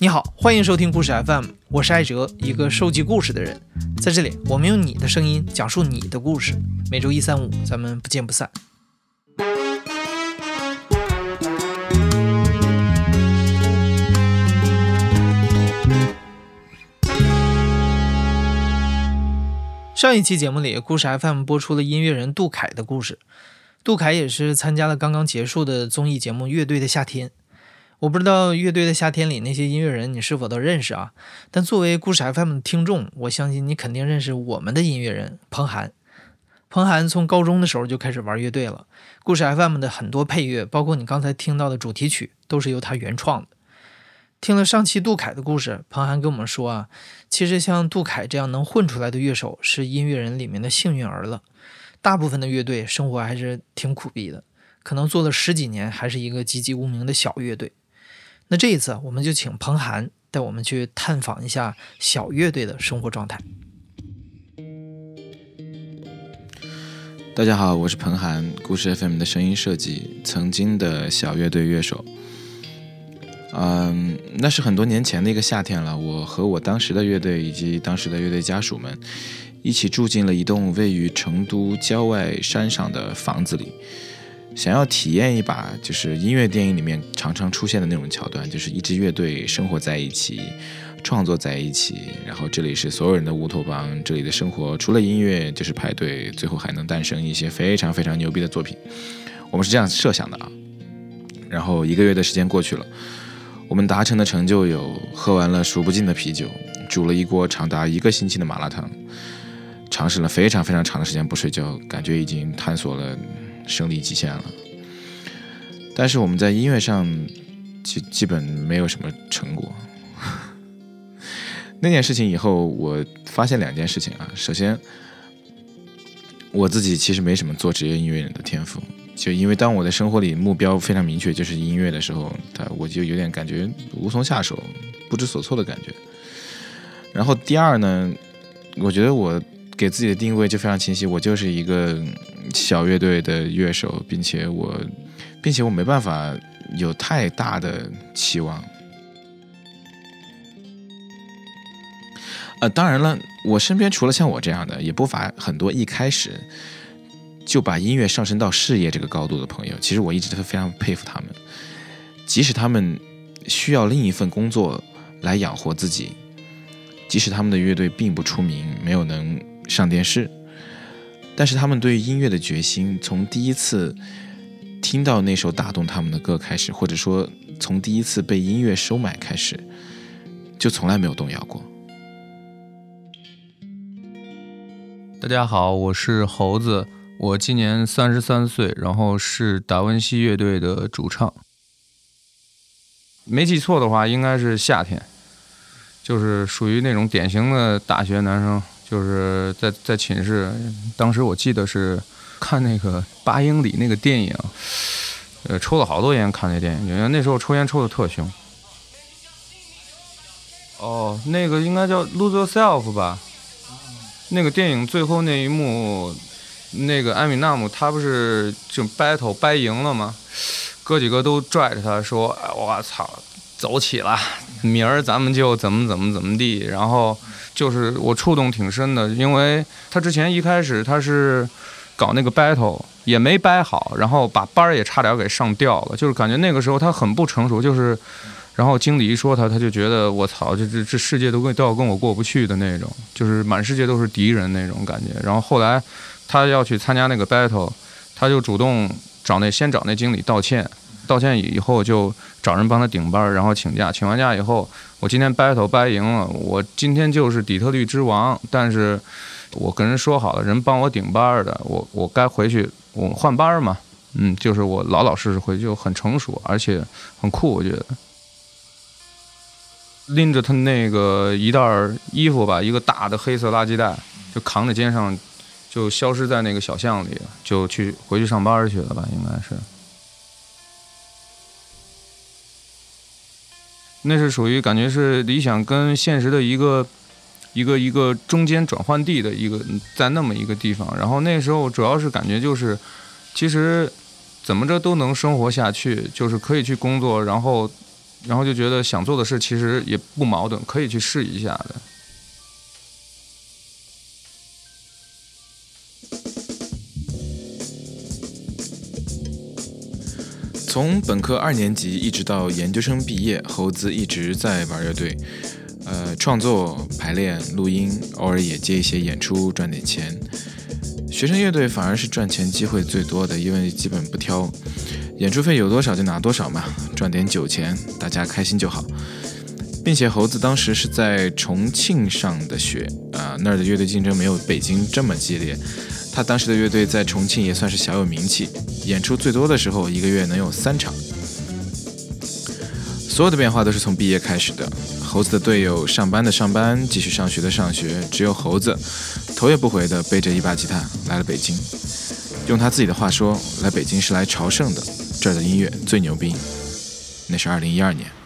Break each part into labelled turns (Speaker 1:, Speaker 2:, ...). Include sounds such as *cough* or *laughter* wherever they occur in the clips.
Speaker 1: 你好，欢迎收听故事 FM，我是艾哲，一个收集故事的人。在这里，我们用你的声音讲述你的故事。每周一、三、五，咱们不见不散。上一期节目里，故事 FM 播出了音乐人杜凯的故事。杜凯也是参加了刚刚结束的综艺节目《乐队的夏天》。我不知道乐队的夏天里那些音乐人你是否都认识啊？但作为故事 FM 的听众，我相信你肯定认识我们的音乐人彭涵。彭涵从高中的时候就开始玩乐队了，故事 FM 的很多配乐，包括你刚才听到的主题曲，都是由他原创的。听了上期杜凯的故事，彭涵跟我们说啊，其实像杜凯这样能混出来的乐手是音乐人里面的幸运儿了。大部分的乐队生活还是挺苦逼的，可能做了十几年还是一个籍籍无名的小乐队。那这一次，我们就请彭涵带我们去探访一下小乐队的生活状态。
Speaker 2: 大家好，我是彭涵，故事 FM 的声音设计，曾经的小乐队乐手。嗯，那是很多年前的一个夏天了，我和我当时的乐队以及当时的乐队家属们一起住进了一栋位于成都郊外山上的房子里。想要体验一把，就是音乐电影里面常常出现的那种桥段，就是一支乐队生活在一起，创作在一起，然后这里是所有人的乌托邦，这里的生活除了音乐就是派对，最后还能诞生一些非常非常牛逼的作品。我们是这样设想的啊。然后一个月的时间过去了，我们达成的成就有：喝完了数不尽的啤酒，煮了一锅长达一个星期的麻辣烫，尝试了非常非常长的时间不睡觉，感觉已经探索了。生理极限了，但是我们在音乐上基基本没有什么成果。*laughs* 那件事情以后，我发现两件事情啊。首先，我自己其实没什么做职业音乐人的天赋，就因为当我的生活里目标非常明确，就是音乐的时候，他我就有点感觉无从下手，不知所措的感觉。然后第二呢，我觉得我给自己的定位就非常清晰，我就是一个。小乐队的乐手，并且我，并且我没办法有太大的期望。呃，当然了，我身边除了像我这样的，也不乏很多一开始就把音乐上升到事业这个高度的朋友。其实我一直都非常佩服他们，即使他们需要另一份工作来养活自己，即使他们的乐队并不出名，没有能上电视。但是他们对音乐的决心，从第一次听到那首打动他们的歌开始，或者说从第一次被音乐收买开始，就从来没有动摇过。
Speaker 3: 大家好，我是猴子，我今年三十三岁，然后是达文西乐队的主唱。没记错的话，应该是夏天，就是属于那种典型的大学男生。就是在在寝室，当时我记得是看那个八英里那个电影，呃，抽了好多烟看那电影，因为那时候抽烟抽的特凶。哦，那个应该叫《Lose Yourself》吧？那个电影最后那一幕，那个艾米纳姆他不是就 battle 掰赢了吗？哥几个都拽着他说：“我操，走起了，明儿咱们就怎么怎么怎么地。”然后。就是我触动挺深的，因为他之前一开始他是搞那个 battle 也没掰好，然后把班儿也差点给上吊了，就是感觉那个时候他很不成熟，就是然后经理一说他，他就觉得我操，这这这世界都跟都要跟我过不去的那种，就是满世界都是敌人那种感觉。然后后来他要去参加那个 battle，他就主动找那先找那经理道歉。道歉以后就找人帮他顶班，然后请假。请完假以后，我今天 battle 掰赢了，我今天就是底特律之王。但是，我跟人说好了，人帮我顶班的，我我该回去，我换班嘛。嗯，就是我老老实实回去，就很成熟，而且很酷。我觉得，拎着他那个一袋衣服吧，一个大的黑色垃圾袋，就扛在肩上，就消失在那个小巷里，就去回去上班去了吧，应该是。那是属于感觉是理想跟现实的一个一个一个中间转换地的一个在那么一个地方，然后那时候主要是感觉就是，其实怎么着都能生活下去，就是可以去工作，然后然后就觉得想做的事其实也不矛盾，可以去试一下的。
Speaker 2: 从本科二年级一直到研究生毕业，猴子一直在玩乐队，呃，创作、排练、录音，偶尔也接一些演出赚点钱。学生乐队反而是赚钱机会最多的，因为基本不挑，演出费有多少就拿多少嘛，赚点酒钱，大家开心就好。并且猴子当时是在重庆上的学，啊，那儿的乐队竞争没有北京这么激烈。他当时的乐队在重庆也算是小有名气，演出最多的时候一个月能有三场。所有的变化都是从毕业开始的。猴子的队友上班的上班，继续上学的上学，只有猴子头也不回的背着一把吉他来了北京。用他自己的话说，来北京是来朝圣的，这儿的音乐最牛逼。那是二零一二年。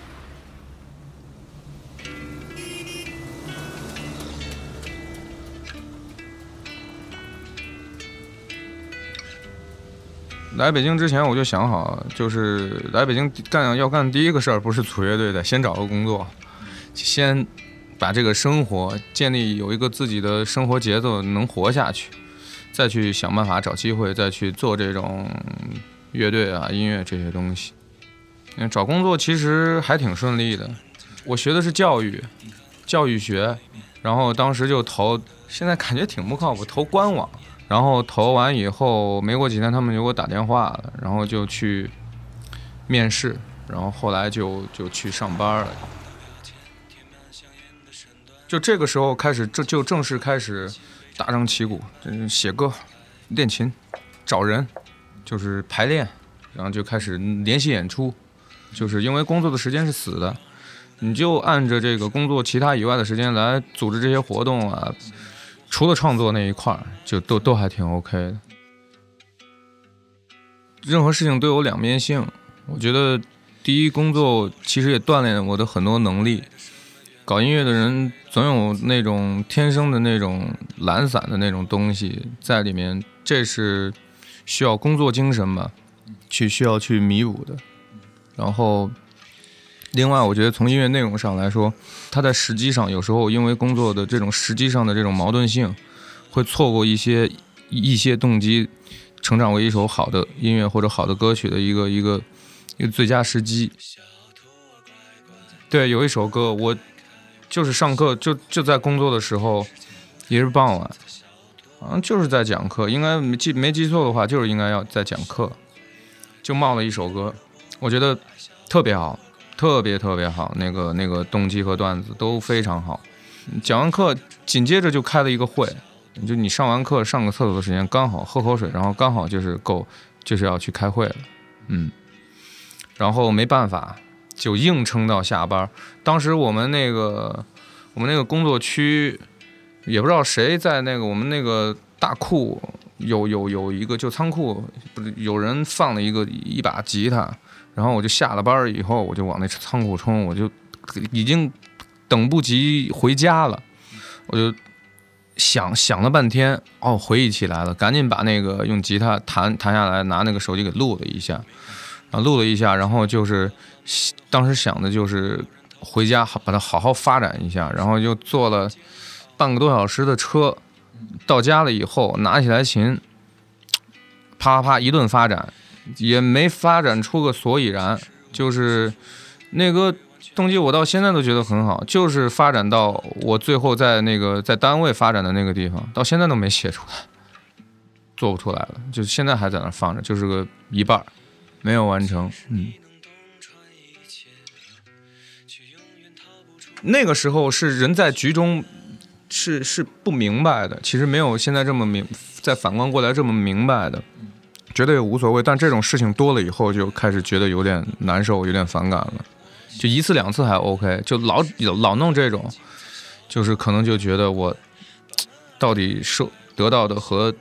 Speaker 3: 来北京之前我就想好，就是来北京干要干第一个事儿不是组乐队的，先找个工作，先把这个生活建立有一个自己的生活节奏，能活下去，再去想办法找机会，再去做这种乐队啊、音乐这些东西。嗯找工作其实还挺顺利的，我学的是教育，教育学，然后当时就投，现在感觉挺不靠谱，投官网。然后投完以后，没过几天他们就给我打电话了，然后就去面试，然后后来就就去上班了。就这个时候开始，这就正式开始大张旗鼓，写歌、练琴、找人，就是排练，然后就开始联系演出。就是因为工作的时间是死的，你就按着这个工作其他以外的时间来组织这些活动啊。除了创作那一块儿，就都都还挺 OK 的。任何事情都有两面性，我觉得第一，工作其实也锻炼了我的很多能力。搞音乐的人总有那种天生的那种懒散的那种东西在里面，这是需要工作精神吧，去需要去弥补的。然后。另外，我觉得从音乐内容上来说，它在时机上有时候因为工作的这种时机上的这种矛盾性，会错过一些一些动机，成长为一首好的音乐或者好的歌曲的一个一个一个最佳时机。对，有一首歌，我就是上课就就在工作的时候，也是傍晚，好像就是在讲课，应该没记没记错的话，就是应该要在讲课，就冒了一首歌，我觉得特别好。特别特别好，那个那个动机和段子都非常好。讲完课，紧接着就开了一个会，就你上完课上个厕所的时间刚好喝口水，然后刚好就是够，就是要去开会了。嗯，然后没办法，就硬撑到下班。当时我们那个我们那个工作区，也不知道谁在那个我们那个大库有有有一个就仓库，不是有人放了一个一把吉他。然后我就下了班以后，我就往那仓库冲，我就已经等不及回家了。我就想想了半天，哦，回忆起来了，赶紧把那个用吉他弹弹下来，拿那个手机给录了一下，然后录了一下，然后就是当时想的就是回家好把它好好发展一下，然后就坐了半个多小时的车，到家了以后拿起来琴，啪啪啪一顿发展。也没发展出个所以然，就是那个动机，我到现在都觉得很好，就是发展到我最后在那个在单位发展的那个地方，到现在都没写出来，做不出来了，就现在还在那放着，就是个一半没有完成。嗯，那个时候是人在局中，是是不明白的，其实没有现在这么明，再反观过来这么明白的。觉得也无所谓，但这种事情多了以后，就开始觉得有点难受，有点反感了。就一次两次还 OK，就老老弄这种，就是可能就觉得我到底受得到的和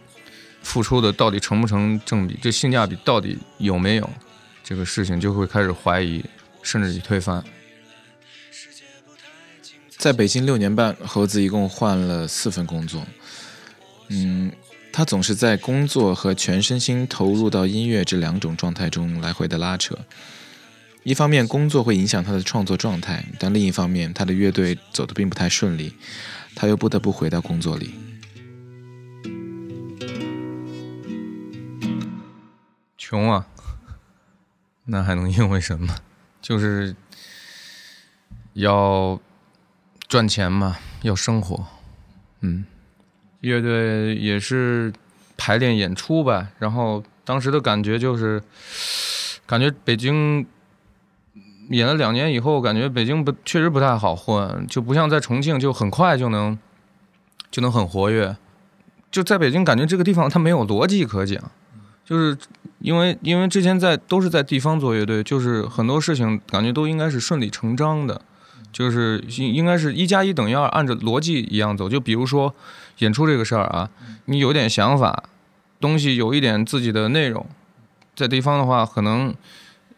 Speaker 3: 付出的到底成不成正比，这性价比到底有没有，这个事情就会开始怀疑，甚至于推翻。
Speaker 2: 在北京六年半，猴子一共换了四份工作，嗯。他总是在工作和全身心投入到音乐这两种状态中来回的拉扯。一方面工作会影响他的创作状态，但另一方面他的乐队走得并不太顺利，他又不得不回到工作里。
Speaker 3: 穷啊，那还能因为什么？就是要赚钱嘛，要生活。嗯，乐队也是排练演出吧。然后当时的感觉就是，感觉北京演了两年以后，感觉北京不确实不太好混，就不像在重庆，就很快就能就能很活跃。就在北京，感觉这个地方它没有逻辑可讲，就是。因为因为之前在都是在地方做乐队，就是很多事情感觉都应该是顺理成章的，就是应应该是一加一等于二，按照逻辑一样走。就比如说演出这个事儿啊，你有点想法，东西有一点自己的内容，在地方的话，可能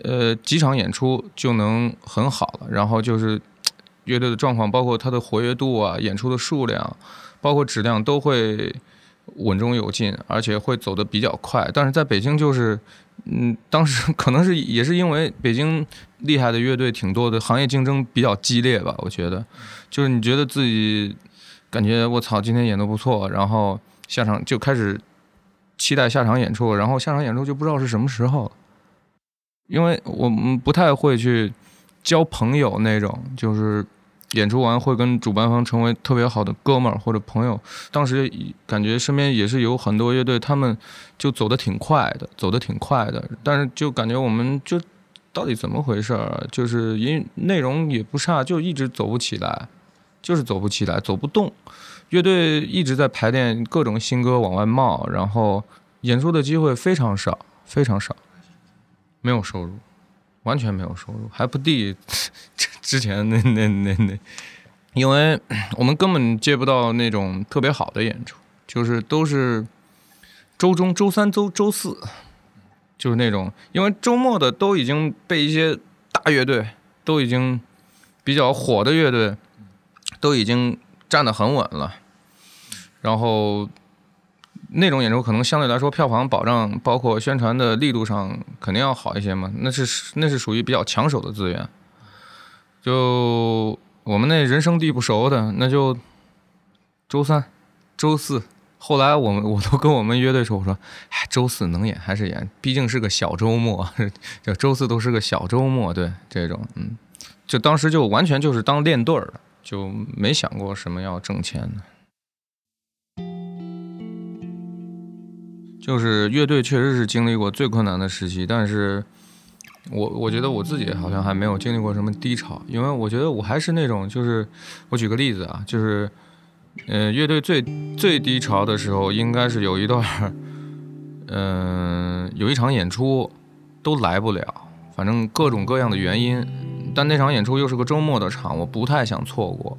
Speaker 3: 呃几场演出就能很好了。然后就是 *tsk* 乐队的状况，包括它的活跃度啊，演出的数量，包括质量都会。稳中有进，而且会走得比较快。但是在北京，就是，嗯，当时 *laughs* 可能是也是因为北京厉害的乐队挺多的，行业竞争比较激烈吧。我觉得，就是你觉得自己感觉我操，今天演的不错，然后下场就开始期待下场演出，然后下场演出就不知道是什么时候，因为我们不太会去交朋友那种，就是。演出完会跟主办方成为特别好的哥们儿或者朋友。当时感觉身边也是有很多乐队，他们就走得挺快的，走得挺快的。但是就感觉我们就到底怎么回事儿？就是因内容也不差，就一直走不起来，就是走不起来，走不动。乐队一直在排练各种新歌往外冒，然后演出的机会非常少，非常少，没有收入。完全没有收入，还不低 *laughs* 之前那那那那，因为我们根本接不到那种特别好的演出，就是都是周中、周三、周周四，就是那种，因为周末的都已经被一些大乐队，都已经比较火的乐队，都已经站得很稳了，然后。那种演出可能相对来说票房保障，包括宣传的力度上肯定要好一些嘛。那是那是属于比较抢手的资源。就我们那人生地不熟的，那就周三、周四。后来我们我都跟我们乐队说，我说，哎，周四能演还是演，毕竟是个小周末，*laughs* 就周四都是个小周末。对这种，嗯，就当时就完全就是当练队儿的，就没想过什么要挣钱的。就是乐队确实是经历过最困难的时期，但是我我觉得我自己好像还没有经历过什么低潮，因为我觉得我还是那种，就是我举个例子啊，就是，呃，乐队最最低潮的时候，应该是有一段，嗯，有一场演出都来不了，反正各种各样的原因，但那场演出又是个周末的场，我不太想错过。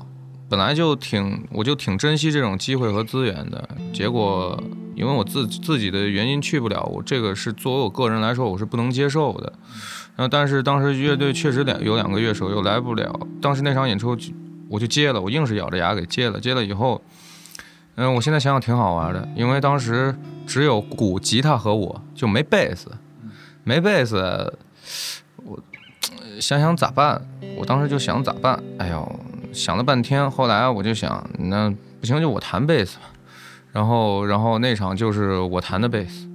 Speaker 3: 本来就挺，我就挺珍惜这种机会和资源的。结果因为我自自己的原因去不了，我这个是作为我个人来说，我是不能接受的。然后，但是当时乐队确实两有两个乐手又来不了。当时那场演出我就接了，我硬是咬着牙给接了。接了以后，嗯，我现在想想挺好玩的，因为当时只有鼓、吉他和我就没贝斯，没贝斯，我想想咋办？我当时就想咋办？哎呦！想了半天，后来我就想，那不行，就我弹贝斯吧。然后，然后那场就是我弹的贝斯，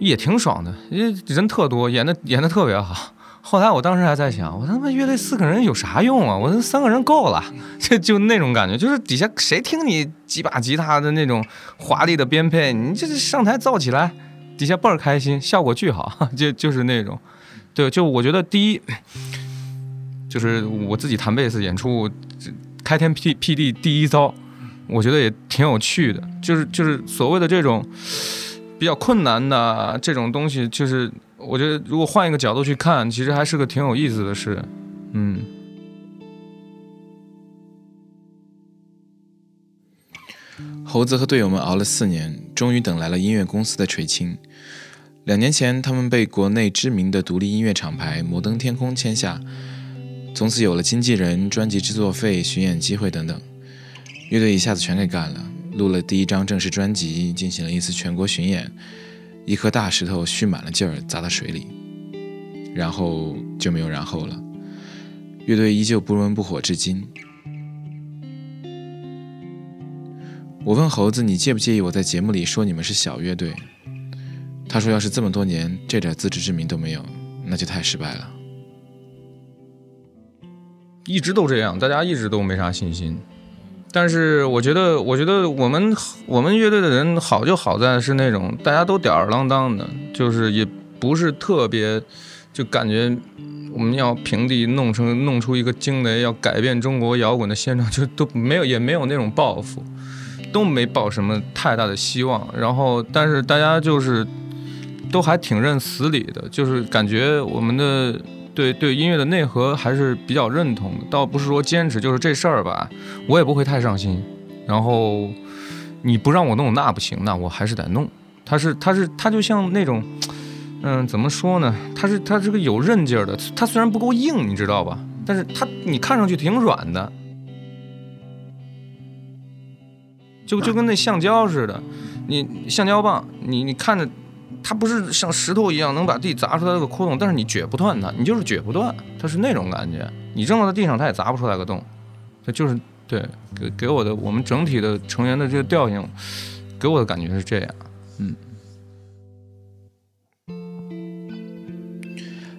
Speaker 3: 也挺爽的，因为人特多，演的演的特别好。后来我当时还在想，我他妈乐队四个人有啥用啊？我三个人够了，*laughs* 就就那种感觉，就是底下谁听你几把吉他的那种华丽的编配，你这上台造起来，底下倍儿开心，效果巨好，*laughs* 就就是那种，对，就我觉得第一。就是我自己弹贝斯演出，开天辟辟地第一遭，我觉得也挺有趣的。就是就是所谓的这种比较困难的这种东西，就是我觉得如果换一个角度去看，其实还是个挺有意思的事。嗯。
Speaker 2: 猴子和队友们熬了四年，终于等来了音乐公司的垂青。两年前，他们被国内知名的独立音乐厂牌摩登天空签下。从此有了经纪人、专辑制作费、巡演机会等等，乐队一下子全给干了。录了第一张正式专辑，进行了一次全国巡演，一颗大石头蓄满了劲儿砸到水里。然后就没有然后了。乐队依旧不温不火至今。我问猴子：“你介不介意我在节目里说你们是小乐队？”他说：“要是这么多年这点自知之明都没有，那就太失败了。”
Speaker 3: 一直都这样，大家一直都没啥信心。但是我觉得，我觉得我们我们乐队的人好就好在是那种大家都吊儿郎当的，就是也不是特别，就感觉我们要平地弄成弄出一个惊雷，要改变中国摇滚的现状，就都没有也没有那种抱负。都没抱什么太大的希望，然后但是大家就是都还挺认死理的，就是感觉我们的对对音乐的内核还是比较认同的，倒不是说坚持，就是这事儿吧，我也不会太上心。然后你不让我弄那不行，那我还是得弄。他是他是他就像那种，嗯，怎么说呢？他是他是个有韧劲儿的，他虽然不够硬，你知道吧？但是他你看上去挺软的。就就跟那橡胶似的，你橡胶棒，你你看着它不是像石头一样能把地砸出来个窟窿，但是你撅不断它，你就是撅不断，它是那种感觉。你扔到地上，它也砸不出来个洞。它就是对给给我的我们整体的成员的这个调性，给我的感觉是这样。嗯。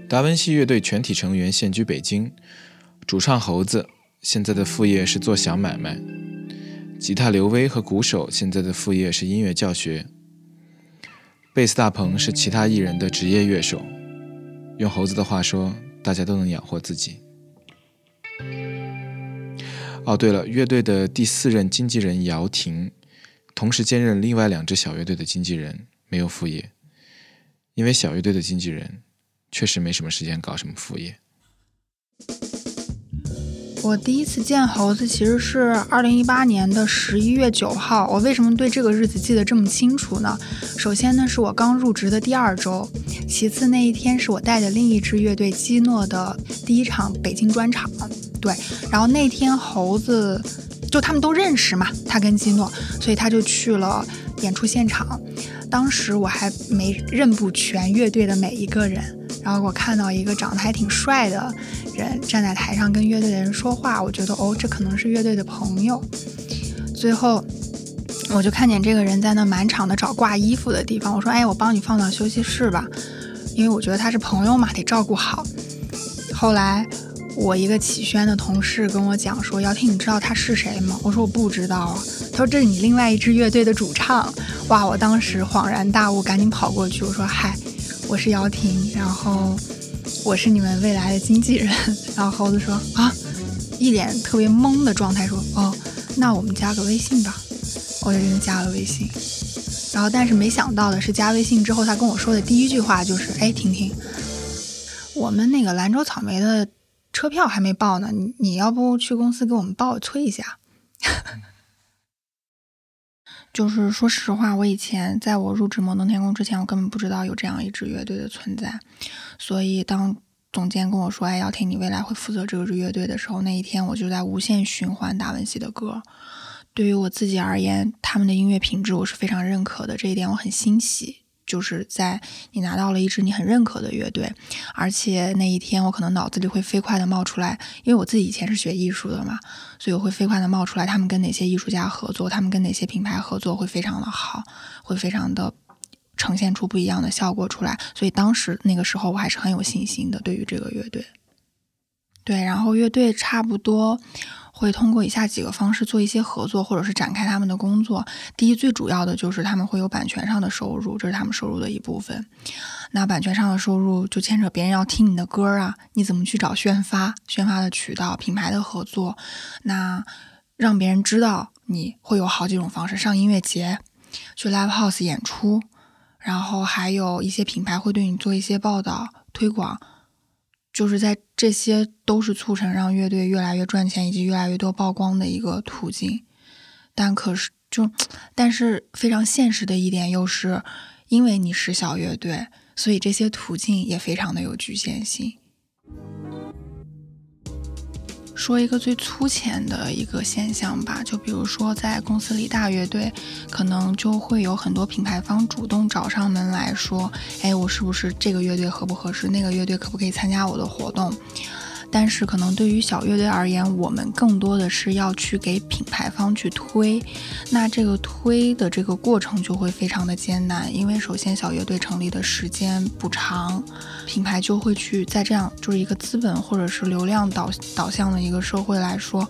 Speaker 2: 达文西乐队全体成员现居北京，主唱猴子现在的副业是做小买卖。吉他刘威和鼓手现在的副业是音乐教学，贝斯大鹏是其他艺人的职业乐手。用猴子的话说，大家都能养活自己。哦，对了，乐队的第四任经纪人姚婷，同时兼任另外两支小乐队的经纪人，没有副业，因为小乐队的经纪人确实没什么时间搞什么副业。
Speaker 4: 我第一次见猴子其实是二零一八年的十一月九号。我为什么对这个日子记得这么清楚呢？首先呢，是我刚入职的第二周；其次那一天是我带的另一支乐队基诺的第一场北京专场。对，然后那天猴子就他们都认识嘛，他跟基诺，所以他就去了演出现场。当时我还没认不全乐队的每一个人。然后我看到一个长得还挺帅的人站在台上跟乐队的人说话，我觉得哦，这可能是乐队的朋友。最后我就看见这个人在那满场的找挂衣服的地方，我说：“哎，我帮你放到休息室吧，因为我觉得他是朋友嘛，得照顾好。”后来我一个启轩的同事跟我讲说：“姚婷，你知道他是谁吗？”我说：“我不知道啊。”他说：“这是你另外一支乐队的主唱。”哇！我当时恍然大悟，赶紧跑过去，我说：“嗨。”我是姚婷，然后我是你们未来的经纪人。*laughs* 然后猴子说啊，一脸特别懵的状态说哦，那我们加个微信吧。我就给他加了微信。然后但是没想到的是，加微信之后他跟我说的第一句话就是哎，婷婷，我们那个兰州草莓的车票还没报呢，你你要不去公司给我们报催一下？*laughs* 就是说实话，我以前在我入职摩登天空之前，我根本不知道有这样一支乐队的存在。所以当总监跟我说：“哎，要听你未来会负责这支乐队的时候”，那一天我就在无限循环达文西的歌。对于我自己而言，他们的音乐品质我是非常认可的，这一点我很欣喜。就是在你拿到了一支你很认可的乐队，而且那一天我可能脑子里会飞快的冒出来，因为我自己以前是学艺术的嘛，所以我会飞快的冒出来，他们跟哪些艺术家合作，他们跟哪些品牌合作会非常的好，会非常的呈现出不一样的效果出来。所以当时那个时候我还是很有信心的，对于这个乐队。对，然后乐队差不多。会通过以下几个方式做一些合作，或者是展开他们的工作。第一，最主要的就是他们会有版权上的收入，这是他们收入的一部分。那版权上的收入就牵扯别人要听你的歌啊，你怎么去找宣发、宣发的渠道、品牌的合作，那让别人知道你会有好几种方式：上音乐节、去 live house 演出，然后还有一些品牌会对你做一些报道推广。就是在这些都是促成让乐队越来越赚钱以及越来越多曝光的一个途径，但可是就，但是非常现实的一点又是，因为你是小乐队，所以这些途径也非常的有局限性。说一个最粗浅的一个现象吧，就比如说在公司里大乐队，可能就会有很多品牌方主动找上门来说，哎，我是不是这个乐队合不合适？那个乐队可不可以参加我的活动？但是可能对于小乐队而言，我们更多的是要去给品牌方去推，那这个推的这个过程就会非常的艰难，因为首先小乐队成立的时间不长，品牌就会去在这样就是一个资本或者是流量导导向的一个社会来说。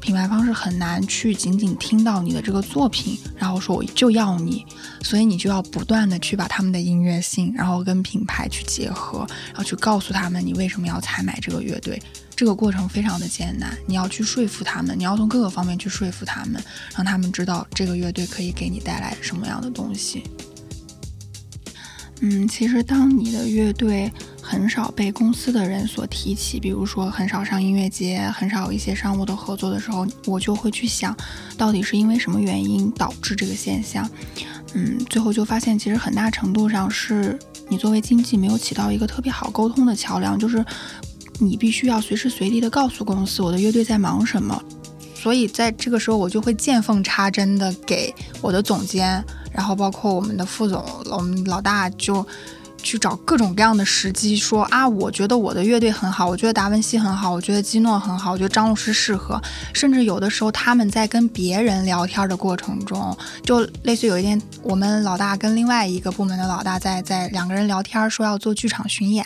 Speaker 4: 品牌方是很难去仅仅听到你的这个作品，然后说我就要你，所以你就要不断的去把他们的音乐性，然后跟品牌去结合，然后去告诉他们你为什么要采买这个乐队。这个过程非常的艰难，你要去说服他们，你要从各个方面去说服他们，让他们知道这个乐队可以给你带来什么样的东西。嗯，其实当你的乐队。很少被公司的人所提起，比如说很少上音乐节，很少有一些商务的合作的时候，我就会去想，到底是因为什么原因导致这个现象？嗯，最后就发现，其实很大程度上是你作为经纪没有起到一个特别好沟通的桥梁，就是你必须要随时随地的告诉公司我的乐队在忙什么，所以在这个时候我就会见缝插针的给我的总监，然后包括我们的副总，我们老大就。去找各种各样的时机，说啊，我觉得我的乐队很好，我觉得达文西很好，我觉得基诺很好，我觉得张老师适合。甚至有的时候他们在跟别人聊天的过程中，就类似有一天，我们老大跟另外一个部门的老大在在两个人聊天，说要做剧场巡演。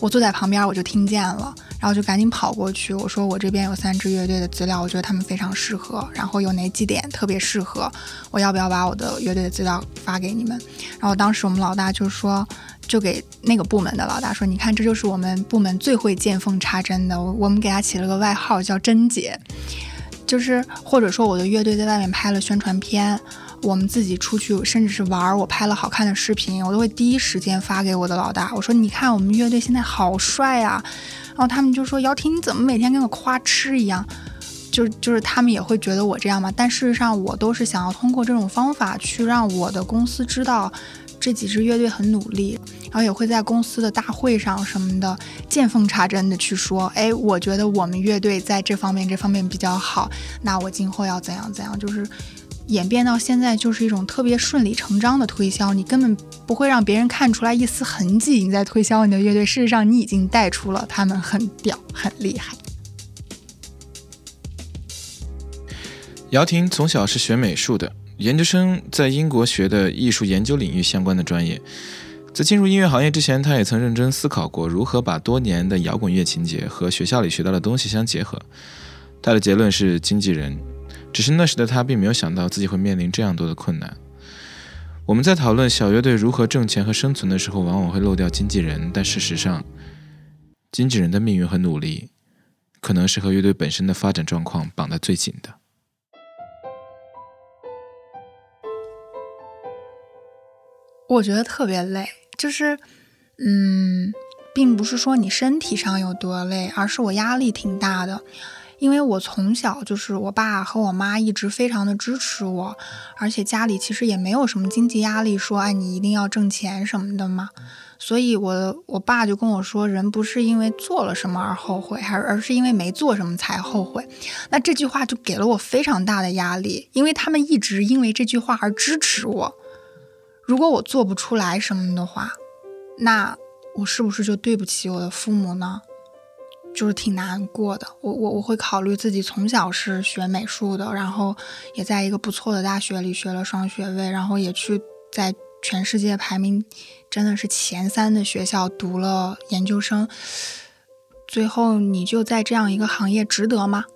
Speaker 4: 我坐在旁边，我就听见了，然后就赶紧跑过去，我说我这边有三支乐队的资料，我觉得他们非常适合，然后有哪几点特别适合，我要不要把我的乐队的资料发给你们？然后当时我们老大就说，就给那个部门的老大说，你看这就是我们部门最会见缝插针的，我我们给他起了个外号叫贞姐，就是或者说我的乐队在外面拍了宣传片。我们自己出去，甚至是玩儿，我拍了好看的视频，我都会第一时间发给我的老大。我说：“你看，我们乐队现在好帅啊！”然后他们就说：“姚婷，你怎么每天跟个夸痴一样？”就就是他们也会觉得我这样嘛。但事实上，我都是想要通过这种方法去让我的公司知道这几支乐队很努力，然后也会在公司的大会上什么的见缝插针的去说：“哎，我觉得我们乐队在这方面这方面比较好，那我今后要怎样怎样。”就是。演变到现在就是一种特别顺理成章的推销，你根本不会让别人看出来一丝痕迹，你在推销你的乐队。事实上，你已经带出了他们很屌、很厉害。
Speaker 2: 姚婷从小是学美术的，研究生在英国学的艺术研究领域相关的专业。在进入音乐行业之前，他也曾认真思考过如何把多年的摇滚乐情节和学校里学到的东西相结合。他的结论是经纪人。只是那时的他并没有想到自己会面临这样多的困难。我们在讨论小乐队如何挣钱和生存的时候，往往会漏掉经纪人，但事实上，经纪人的命运和努力，可能是和乐队本身的发展状况绑得最紧的。
Speaker 4: 我觉得特别累，就是，嗯，并不是说你身体上有多累，而是我压力挺大的。因为我从小就是我爸和我妈一直非常的支持我，而且家里其实也没有什么经济压力，说哎你一定要挣钱什么的嘛。所以，我我爸就跟我说，人不是因为做了什么而后悔，还是而是因为没做什么才后悔。那这句话就给了我非常大的压力，因为他们一直因为这句话而支持我。如果我做不出来什么的话，那我是不是就对不起我的父母呢？就是挺难过的，我我我会考虑自己从小是学美术的，然后也在一个不错的大学里学了双学位，然后也去在全世界排名真的是前三的学校读了研究生，最后你就在这样一个行业值得吗？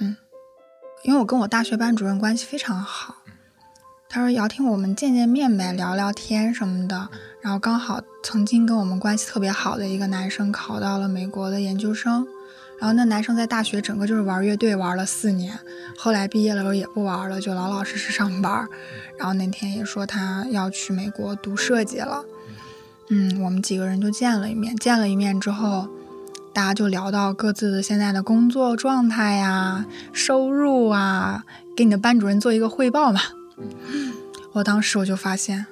Speaker 4: 嗯，因为我跟我大学班主任关系非常好，他说姚听我们见见面呗，聊聊天什么的。然后刚好曾经跟我们关系特别好的一个男生考到了美国的研究生，然后那男生在大学整个就是玩乐队玩了四年，后来毕业了时候也不玩了，就老老实实上班。*laughs* 然后那天也说他要去美国读设计了，嗯，我们几个人就见了一面，见了一面之后，大家就聊到各自的现在的工作状态呀、收入啊，给你的班主任做一个汇报嘛。*laughs* 我当时我就发现。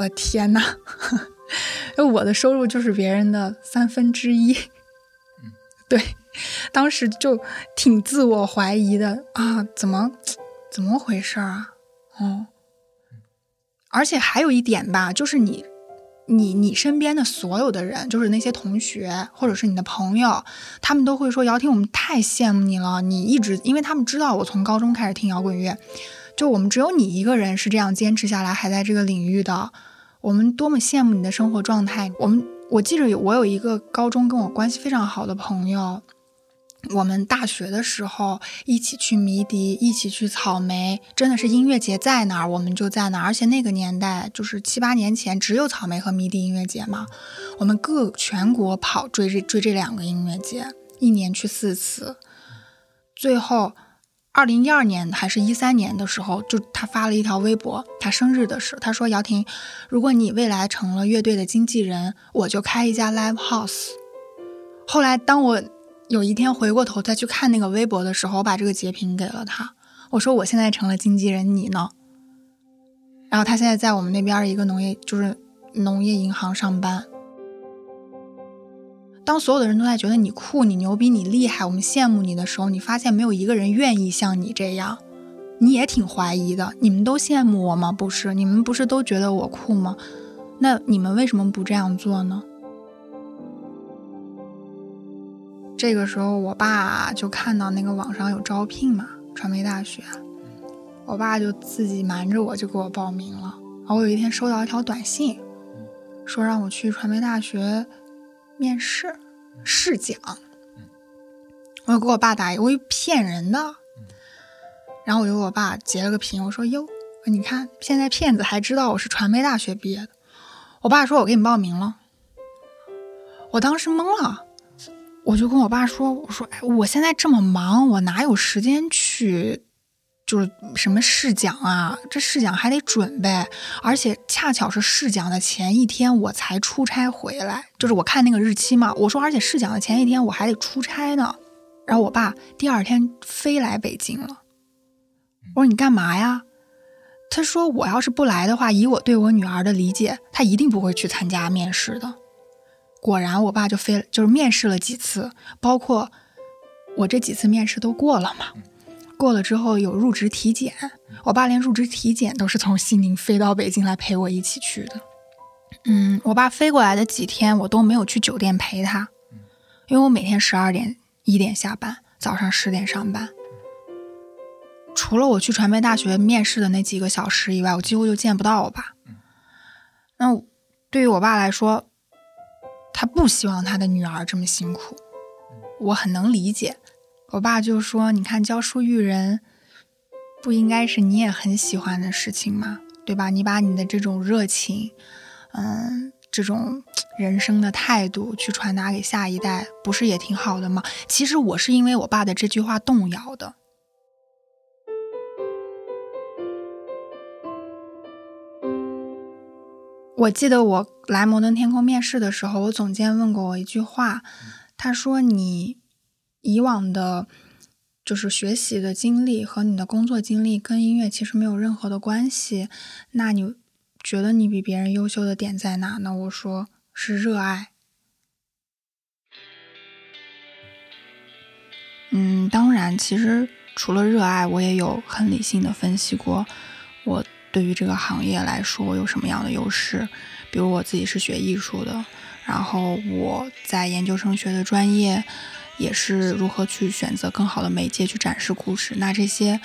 Speaker 4: 我天哪！*laughs* 我的收入就是别人的三分之一。对，当时就挺自我怀疑的啊，怎么怎么回事啊？哦，而且还有一点吧，就是你。你你身边的所有的人，就是那些同学或者是你的朋友，他们都会说：“姚婷，我们太羡慕你了，你一直，因为他们知道我从高中开始听摇滚乐，就我们只有你一个人是这样坚持下来，还在这个领域的，我们多么羡慕你的生活状态。”我们我记着有我有一个高中跟我关系非常好的朋友。我们大学的时候一起去迷笛，一起去草莓，真的是音乐节在哪儿我们就在哪儿。而且那个年代就是七八年前，只有草莓和迷笛音乐节嘛。我们各全国跑追这追这两个音乐节，一年去四次。最后，二零一二年还是一三年的时候，就他发了一条微博，他生日的时候，他说：“姚婷，如果你未来成了乐队的经纪人，我就开一家 live house。”后来当我。有一天回过头再去看那个微博的时候，我把这个截屏给了他。我说：“我现在成了经纪人，你呢？”然后他现在在我们那边一个农业，就是农业银行上班。当所有的人都在觉得你酷、你牛逼、你厉害，我们羡慕你的时候，你发现没有一个人愿意像你这样，你也挺怀疑的。你们都羡慕我吗？不是，你们不是都觉得我酷吗？那你们为什么不这样做呢？这个时候，我爸就看到那个网上有招聘嘛，传媒大学，我爸就自己瞒着我就给我报名了。然后我有一天收到一条短信，说让我去传媒大学面试试讲，我就给我爸打，我骗人的。然后我就给我爸截了个屏，我说哟，你看现在骗子还知道我是传媒大学毕业的。我爸说我给你报名了，我当时懵了。我就跟我爸说：“我说，哎，我现在这么忙，我哪有时间去，就是什么试讲啊？这试讲还得准备，而且恰巧是试讲的前一天我才出差回来，就是我看那个日期嘛。我说，而且试讲的前一天我还得出差呢。然后我爸第二天飞来北京了。我说你干嘛呀？他说我要是不来的话，以我对我女儿的理解，他一定不会去参加面试的。”果然，我爸就飞，就是面试了几次，包括我这几次面试都过了嘛。过了之后有入职体检，我爸连入职体检都是从西宁飞到北京来陪我一起去的。嗯，我爸飞过来的几天，我都没有去酒店陪他，因为我每天十二点一点下班，早上十点上班。除了我去传媒大学面试的那几个小时以外，我几乎就见不到我爸。那对于我爸来说，他不希望他的女儿这么辛苦，我很能理解。我爸就说：“你看，教书育人，不应该是你也很喜欢的事情吗？对吧？你把你的这种热情，嗯，这种人生的态度去传达给下一代，不是也挺好的吗？”其实我是因为我爸的这句话动摇的。我记得我来摩登天空面试的时候，我总监问过我一句话，他说：“你以往的，就是学习的经历和你的工作经历跟音乐其实没有任何的关系，那你觉得你比别人优秀的点在哪呢？”我说：“是热爱。”嗯，当然，其实除了热爱，我也有很理性的分析过我。对于这个行业来说，有什么样的优势？比如我自己是学艺术的，然后我在研究生学的专业也是如何去选择更好的媒介去展示故事。那这些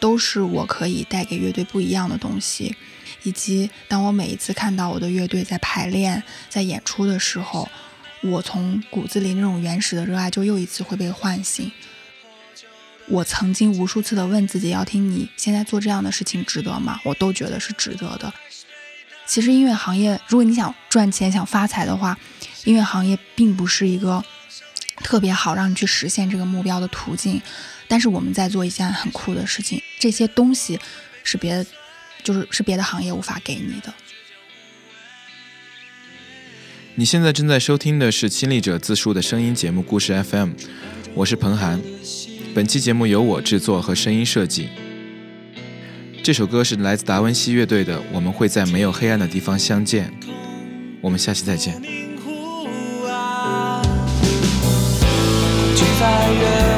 Speaker 4: 都是我可以带给乐队不一样的东西。以及当我每一次看到我的乐队在排练、在演出的时候，我从骨子里那种原始的热爱就又一次会被唤醒。我曾经无数次的问自己：要听你现在做这样的事情值得吗？我都觉得是值得的。其实音乐行业，如果你想赚钱、想发财的话，音乐行业并不是一个特别好让你去实现这个目标的途径。但是我们在做一件很酷的事情，这些东西是别的，就是是别的行业无法给你的。
Speaker 2: 你现在正在收听的是亲历者自述的声音节目《故事 FM》，我是彭涵。本期节目由我制作和声音设计。这首歌是来自达文西乐队的《我们会在没有黑暗的地方相见》。我们下期再见。
Speaker 5: 在月的